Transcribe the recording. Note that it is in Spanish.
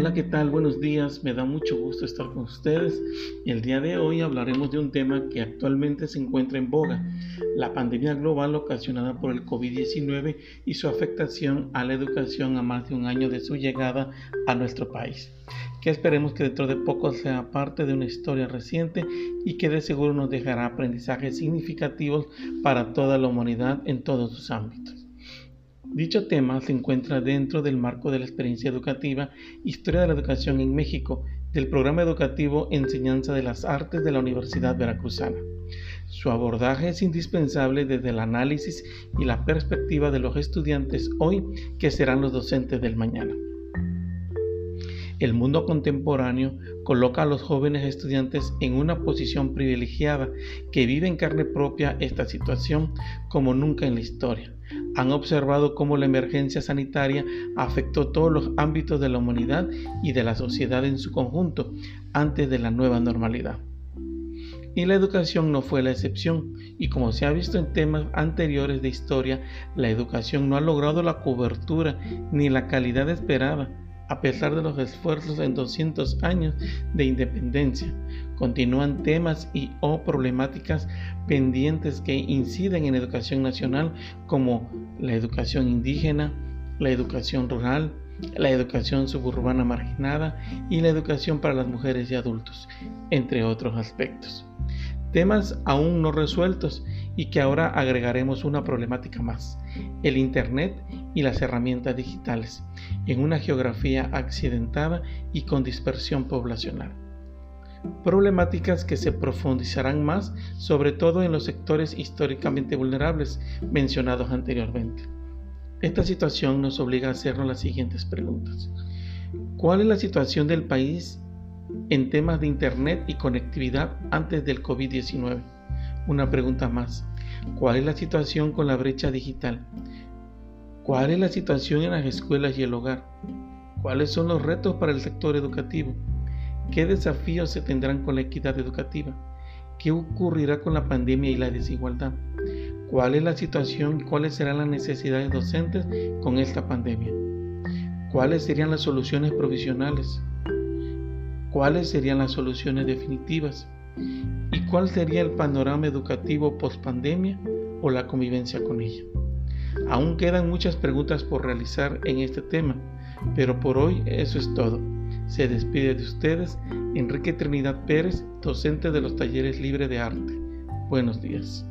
Hola, ¿qué tal? Buenos días, me da mucho gusto estar con ustedes. El día de hoy hablaremos de un tema que actualmente se encuentra en boga, la pandemia global ocasionada por el COVID-19 y su afectación a la educación a más de un año de su llegada a nuestro país, que esperemos que dentro de poco sea parte de una historia reciente y que de seguro nos dejará aprendizajes significativos para toda la humanidad en todos sus ámbitos. Dicho tema se encuentra dentro del marco de la experiencia educativa Historia de la Educación en México del programa educativo Enseñanza de las Artes de la Universidad Veracruzana. Su abordaje es indispensable desde el análisis y la perspectiva de los estudiantes hoy que serán los docentes del mañana. El mundo contemporáneo coloca a los jóvenes estudiantes en una posición privilegiada que vive en carne propia esta situación como nunca en la historia. Han observado cómo la emergencia sanitaria afectó todos los ámbitos de la humanidad y de la sociedad en su conjunto antes de la nueva normalidad. Y la educación no fue la excepción, y como se ha visto en temas anteriores de historia, la educación no ha logrado la cobertura ni la calidad esperada a pesar de los esfuerzos en 200 años de independencia. Continúan temas y o problemáticas pendientes que inciden en educación nacional como la educación indígena, la educación rural, la educación suburbana marginada y la educación para las mujeres y adultos, entre otros aspectos. Temas aún no resueltos y que ahora agregaremos una problemática más, el Internet y las herramientas digitales, en una geografía accidentada y con dispersión poblacional. Problemáticas que se profundizarán más, sobre todo en los sectores históricamente vulnerables mencionados anteriormente. Esta situación nos obliga a hacernos las siguientes preguntas. ¿Cuál es la situación del país en temas de Internet y conectividad antes del COVID-19? Una pregunta más. ¿Cuál es la situación con la brecha digital? ¿Cuál es la situación en las escuelas y el hogar? ¿Cuáles son los retos para el sector educativo? ¿Qué desafíos se tendrán con la equidad educativa? ¿Qué ocurrirá con la pandemia y la desigualdad? ¿Cuál es la situación y cuáles serán las necesidades docentes con esta pandemia? ¿Cuáles serían las soluciones provisionales? ¿Cuáles serían las soluciones definitivas? ¿Y cuál sería el panorama educativo post pandemia o la convivencia con ella? Aún quedan muchas preguntas por realizar en este tema, pero por hoy eso es todo. Se despide de ustedes Enrique Trinidad Pérez, docente de los talleres libre de arte. Buenos días.